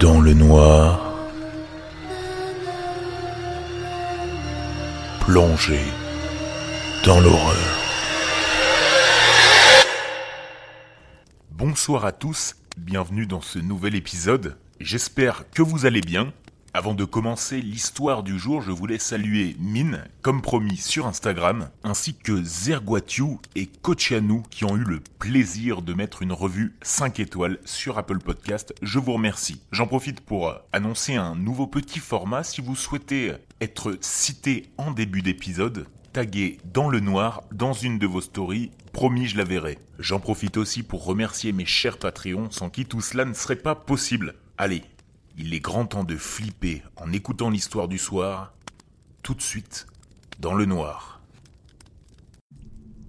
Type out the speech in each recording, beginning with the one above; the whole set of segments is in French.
dans le noir, plongé dans l'horreur. Bonsoir à tous, bienvenue dans ce nouvel épisode. J'espère que vous allez bien. Avant de commencer l'histoire du jour, je voulais saluer Mine, comme promis sur Instagram, ainsi que Zerguatiu et Kochianou qui ont eu le plaisir de mettre une revue 5 étoiles sur Apple Podcast. Je vous remercie. J'en profite pour annoncer un nouveau petit format si vous souhaitez être cité en début d'épisode. Tagué dans le noir dans une de vos stories, promis je la verrai. J'en profite aussi pour remercier mes chers Patreons sans qui tout cela ne serait pas possible. Allez, il est grand temps de flipper en écoutant l'histoire du soir, tout de suite, dans le noir.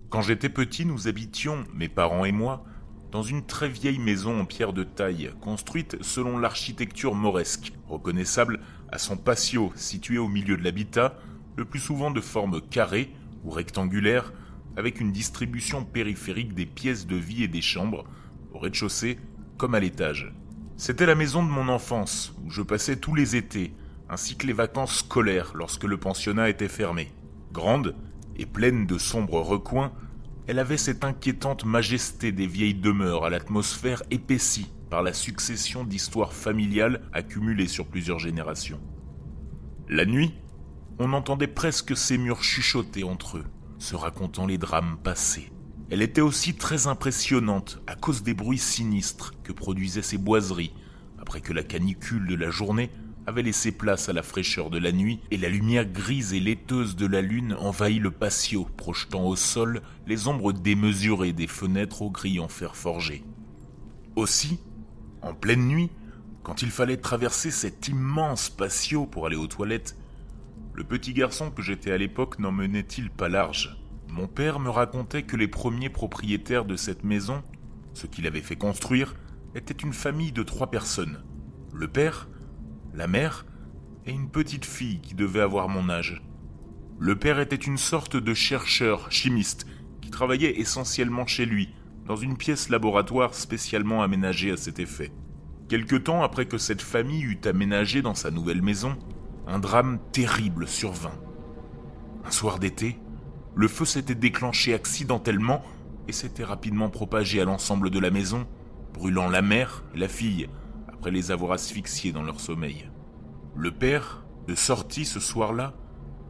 Quand j'étais petit, nous habitions, mes parents et moi, dans une très vieille maison en pierre de taille, construite selon l'architecture mauresque, reconnaissable à son patio situé au milieu de l'habitat, le plus souvent de forme carrée ou rectangulaire, avec une distribution périphérique des pièces de vie et des chambres, au rez-de-chaussée comme à l'étage. C'était la maison de mon enfance, où je passais tous les étés, ainsi que les vacances scolaires lorsque le pensionnat était fermé. Grande et pleine de sombres recoins, elle avait cette inquiétante majesté des vieilles demeures à l'atmosphère épaissie par la succession d'histoires familiales accumulées sur plusieurs générations. La nuit, on entendait presque ces murs chuchoter entre eux, se racontant les drames passés. Elle était aussi très impressionnante à cause des bruits sinistres que produisaient ces boiseries, après que la canicule de la journée avait laissé place à la fraîcheur de la nuit et la lumière grise et laiteuse de la lune envahit le patio, projetant au sol les ombres démesurées des fenêtres aux grilles en fer forgé. Aussi, en pleine nuit, quand il fallait traverser cet immense patio pour aller aux toilettes, le petit garçon que j'étais à l'époque n'en menait-il pas large? Mon père me racontait que les premiers propriétaires de cette maison, ce qu'il avait fait construire, étaient une famille de trois personnes. Le père, la mère et une petite fille qui devait avoir mon âge. Le père était une sorte de chercheur chimiste qui travaillait essentiellement chez lui, dans une pièce laboratoire spécialement aménagée à cet effet. Quelque temps après que cette famille eut aménagé dans sa nouvelle maison, un drame terrible survint. Un soir d'été, le feu s'était déclenché accidentellement et s'était rapidement propagé à l'ensemble de la maison, brûlant la mère et la fille, après les avoir asphyxiés dans leur sommeil. Le père, de sortie ce soir-là,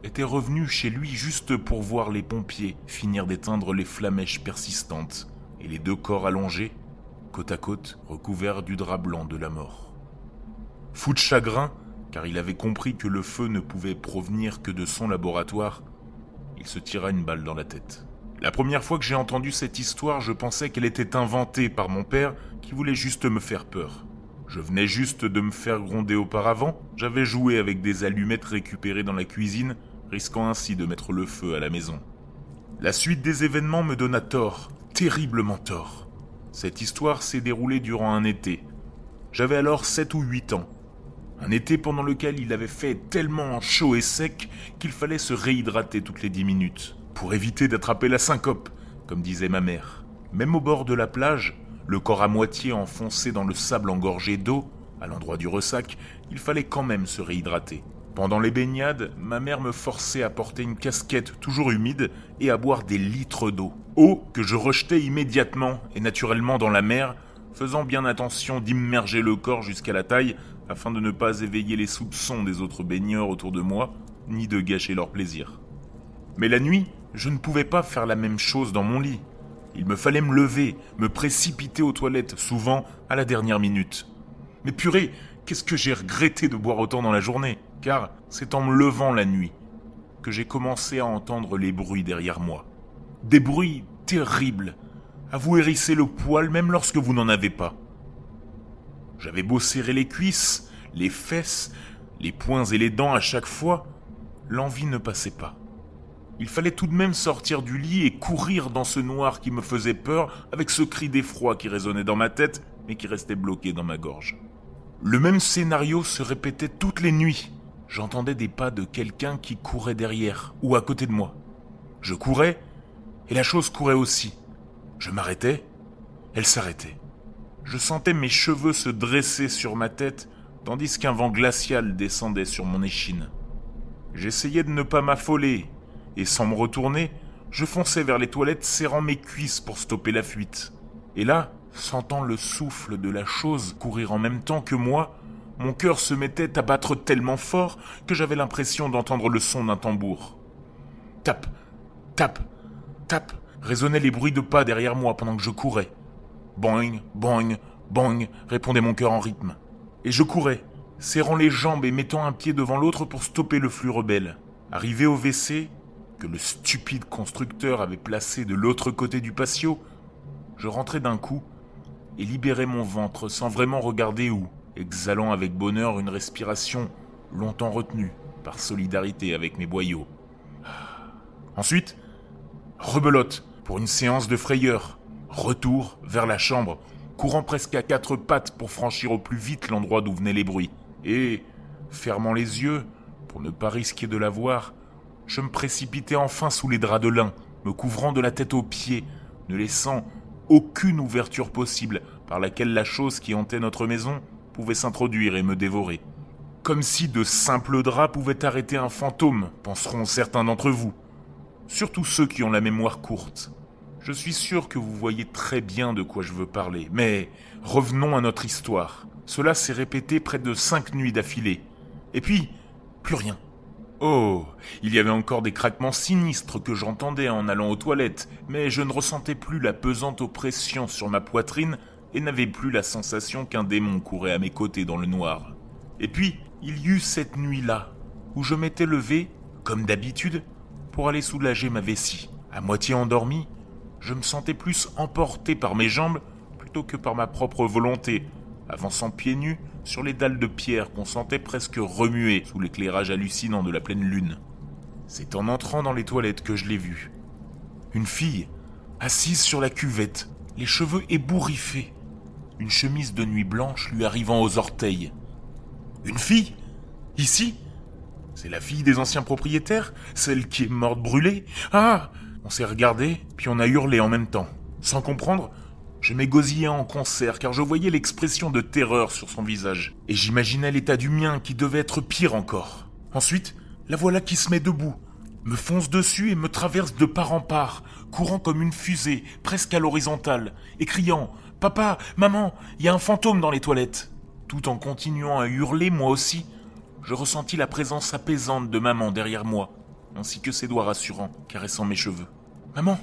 était revenu chez lui juste pour voir les pompiers finir d'éteindre les flamèches persistantes et les deux corps allongés, côte à côte, recouverts du drap blanc de la mort. Fou de chagrin, car il avait compris que le feu ne pouvait provenir que de son laboratoire, il se tira une balle dans la tête. La première fois que j'ai entendu cette histoire, je pensais qu'elle était inventée par mon père qui voulait juste me faire peur. Je venais juste de me faire gronder auparavant, j'avais joué avec des allumettes récupérées dans la cuisine, risquant ainsi de mettre le feu à la maison. La suite des événements me donna tort, terriblement tort. Cette histoire s'est déroulée durant un été. J'avais alors 7 ou 8 ans. Un été pendant lequel il avait fait tellement chaud et sec qu'il fallait se réhydrater toutes les dix minutes, pour éviter d'attraper la syncope, comme disait ma mère. Même au bord de la plage, le corps à moitié enfoncé dans le sable engorgé d'eau, à l'endroit du ressac, il fallait quand même se réhydrater. Pendant les baignades, ma mère me forçait à porter une casquette toujours humide et à boire des litres d'eau. Eau que je rejetais immédiatement et naturellement dans la mer, faisant bien attention d'immerger le corps jusqu'à la taille afin de ne pas éveiller les soupçons des autres baigneurs autour de moi, ni de gâcher leur plaisir. Mais la nuit, je ne pouvais pas faire la même chose dans mon lit. Il me fallait me lever, me précipiter aux toilettes, souvent à la dernière minute. Mais purée, qu'est-ce que j'ai regretté de boire autant dans la journée, car c'est en me levant la nuit que j'ai commencé à entendre les bruits derrière moi. Des bruits terribles, à vous hérisser le poil même lorsque vous n'en avez pas. J'avais beau serrer les cuisses, les fesses, les poings et les dents à chaque fois, l'envie ne passait pas. Il fallait tout de même sortir du lit et courir dans ce noir qui me faisait peur avec ce cri d'effroi qui résonnait dans ma tête mais qui restait bloqué dans ma gorge. Le même scénario se répétait toutes les nuits. J'entendais des pas de quelqu'un qui courait derrière ou à côté de moi. Je courais et la chose courait aussi. Je m'arrêtais, elle s'arrêtait. Je sentais mes cheveux se dresser sur ma tête tandis qu'un vent glacial descendait sur mon échine. J'essayais de ne pas m'affoler, et sans me retourner, je fonçais vers les toilettes serrant mes cuisses pour stopper la fuite. Et là, sentant le souffle de la chose courir en même temps que moi, mon cœur se mettait à battre tellement fort que j'avais l'impression d'entendre le son d'un tambour. Tape, tape, tape, résonnaient les bruits de pas derrière moi pendant que je courais. Boing, boing, boing, répondait mon cœur en rythme. Et je courais, serrant les jambes et mettant un pied devant l'autre pour stopper le flux rebelle. Arrivé au WC, que le stupide constructeur avait placé de l'autre côté du patio, je rentrais d'un coup et libérais mon ventre sans vraiment regarder où, exhalant avec bonheur une respiration longtemps retenue par solidarité avec mes boyaux. Ensuite, rebelote pour une séance de frayeur. Retour vers la chambre, courant presque à quatre pattes pour franchir au plus vite l'endroit d'où venaient les bruits. Et, fermant les yeux, pour ne pas risquer de la voir, je me précipitais enfin sous les draps de lin, me couvrant de la tête aux pieds, ne laissant aucune ouverture possible par laquelle la chose qui hantait notre maison pouvait s'introduire et me dévorer. Comme si de simples draps pouvaient arrêter un fantôme, penseront certains d'entre vous. Surtout ceux qui ont la mémoire courte. Je suis sûr que vous voyez très bien de quoi je veux parler, mais revenons à notre histoire. Cela s'est répété près de cinq nuits d'affilée. Et puis, plus rien. Oh, il y avait encore des craquements sinistres que j'entendais en allant aux toilettes, mais je ne ressentais plus la pesante oppression sur ma poitrine et n'avais plus la sensation qu'un démon courait à mes côtés dans le noir. Et puis, il y eut cette nuit-là, où je m'étais levé, comme d'habitude, pour aller soulager ma vessie. À moitié endormi, je me sentais plus emporté par mes jambes plutôt que par ma propre volonté, avançant pieds nus sur les dalles de pierre qu'on sentait presque remuer sous l'éclairage hallucinant de la pleine lune. C'est en entrant dans les toilettes que je l'ai vue. Une fille, assise sur la cuvette, les cheveux ébouriffés, une chemise de nuit blanche lui arrivant aux orteils. Une fille Ici? C'est la fille des anciens propriétaires? Celle qui est morte brûlée? Ah On s'est regardé, puis on a hurlé en même temps. Sans comprendre, je m'égosillais en concert car je voyais l'expression de terreur sur son visage. Et j'imaginais l'état du mien qui devait être pire encore. Ensuite, la voilà qui se met debout, me fonce dessus et me traverse de part en part, courant comme une fusée, presque à l'horizontale, et criant Papa, maman, il y a un fantôme dans les toilettes. Tout en continuant à hurler moi aussi, je ressentis la présence apaisante de maman derrière moi, ainsi que ses doigts rassurants caressant mes cheveux. Maman,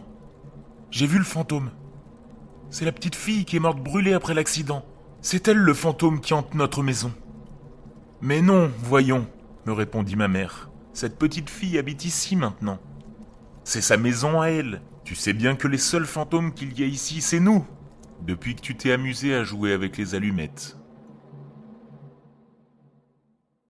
j'ai vu le fantôme. C'est la petite fille qui est morte brûlée après l'accident. C'est elle le fantôme qui hante notre maison. Mais non, voyons, me répondit ma mère. Cette petite fille habite ici maintenant. C'est sa maison à elle. Tu sais bien que les seuls fantômes qu'il y a ici, c'est nous. Depuis que tu t'es amusé à jouer avec les allumettes.